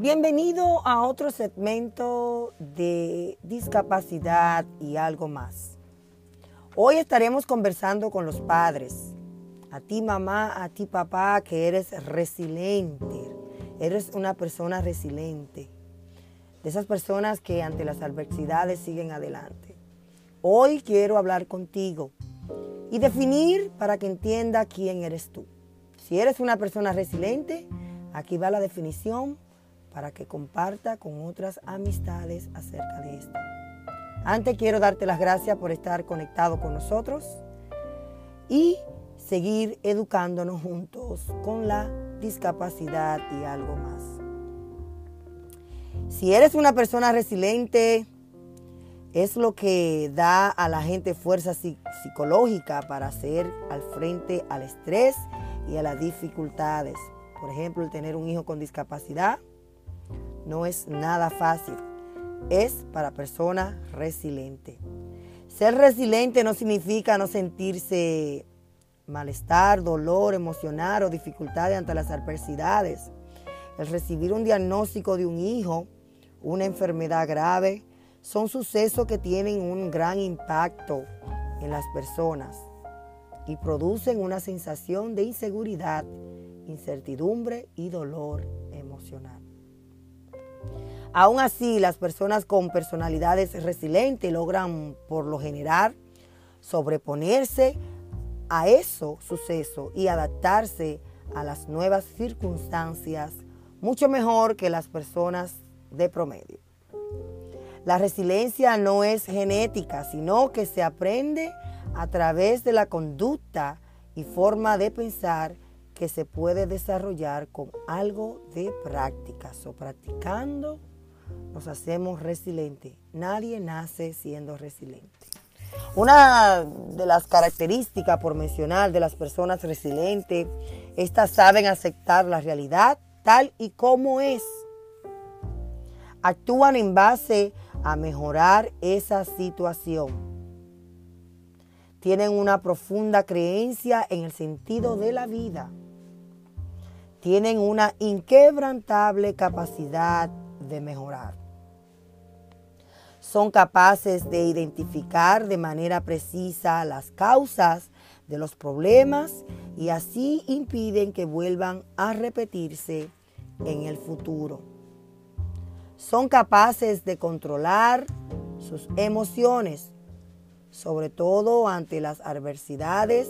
Bienvenido a otro segmento de discapacidad y algo más. Hoy estaremos conversando con los padres. A ti mamá, a ti papá, que eres resiliente. Eres una persona resiliente. De esas personas que ante las adversidades siguen adelante. Hoy quiero hablar contigo y definir para que entienda quién eres tú. Si eres una persona resiliente, aquí va la definición para que comparta con otras amistades acerca de esto. Antes quiero darte las gracias por estar conectado con nosotros y seguir educándonos juntos con la discapacidad y algo más. Si eres una persona resiliente, es lo que da a la gente fuerza psicológica para hacer al frente al estrés y a las dificultades. Por ejemplo, el tener un hijo con discapacidad no es nada fácil. Es para personas resilientes. Ser resiliente no significa no sentirse malestar, dolor, emocionar o dificultades ante las adversidades. El recibir un diagnóstico de un hijo, una enfermedad grave, son sucesos que tienen un gran impacto en las personas y producen una sensación de inseguridad, incertidumbre y dolor emocional. Aún así, las personas con personalidades resilientes logran por lo general sobreponerse a eso suceso y adaptarse a las nuevas circunstancias mucho mejor que las personas de promedio. La resiliencia no es genética, sino que se aprende a través de la conducta y forma de pensar que se puede desarrollar con algo de práctica, o practicando nos hacemos resilientes. Nadie nace siendo resiliente. Una de las características, por mencionar, de las personas resilientes, estas saben aceptar la realidad tal y como es. Actúan en base a mejorar esa situación. Tienen una profunda creencia en el sentido de la vida. Tienen una inquebrantable capacidad de mejorar. Son capaces de identificar de manera precisa las causas de los problemas y así impiden que vuelvan a repetirse en el futuro. Son capaces de controlar sus emociones, sobre todo ante las adversidades,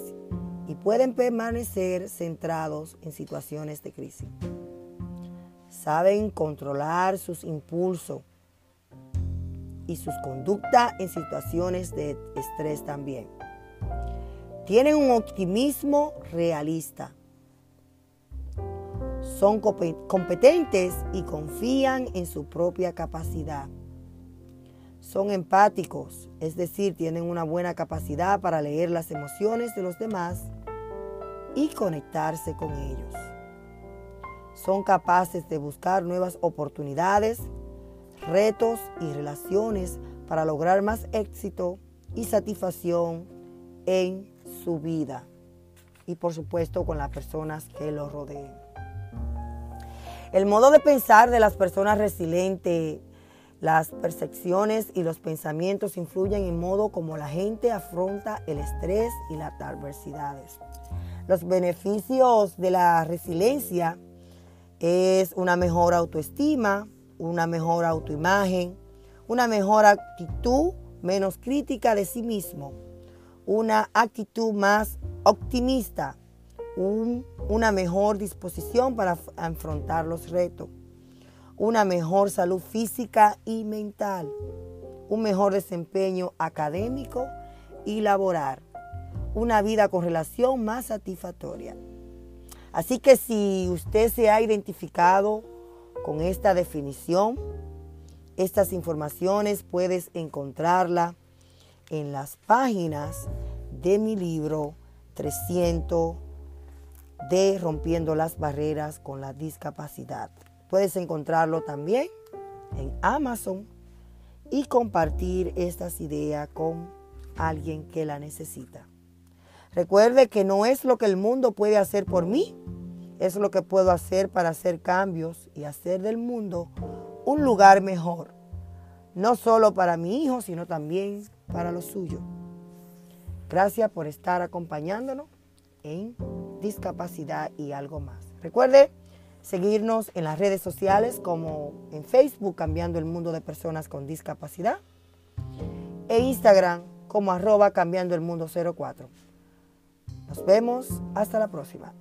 y pueden permanecer centrados en situaciones de crisis saben controlar sus impulsos y sus conductas en situaciones de estrés también. Tienen un optimismo realista. Son competentes y confían en su propia capacidad. Son empáticos, es decir, tienen una buena capacidad para leer las emociones de los demás y conectarse con ellos son capaces de buscar nuevas oportunidades, retos y relaciones para lograr más éxito y satisfacción en su vida y por supuesto con las personas que lo rodeen. El modo de pensar de las personas resilientes, las percepciones y los pensamientos influyen en modo como la gente afronta el estrés y las adversidades. Los beneficios de la resiliencia es una mejor autoestima, una mejor autoimagen, una mejor actitud menos crítica de sí mismo, una actitud más optimista, una mejor disposición para afrontar los retos, una mejor salud física y mental, un mejor desempeño académico y laboral, una vida con relación más satisfactoria. Así que si usted se ha identificado con esta definición, estas informaciones puedes encontrarla en las páginas de mi libro 300 de Rompiendo las Barreras con la Discapacidad. Puedes encontrarlo también en Amazon y compartir estas ideas con alguien que la necesita. Recuerde que no es lo que el mundo puede hacer por mí, es lo que puedo hacer para hacer cambios y hacer del mundo un lugar mejor, no solo para mi hijo, sino también para los suyos. Gracias por estar acompañándonos en discapacidad y algo más. Recuerde seguirnos en las redes sociales como en Facebook Cambiando el Mundo de Personas con Discapacidad e Instagram como arroba Cambiando el Mundo 04. Nos vemos hasta la próxima.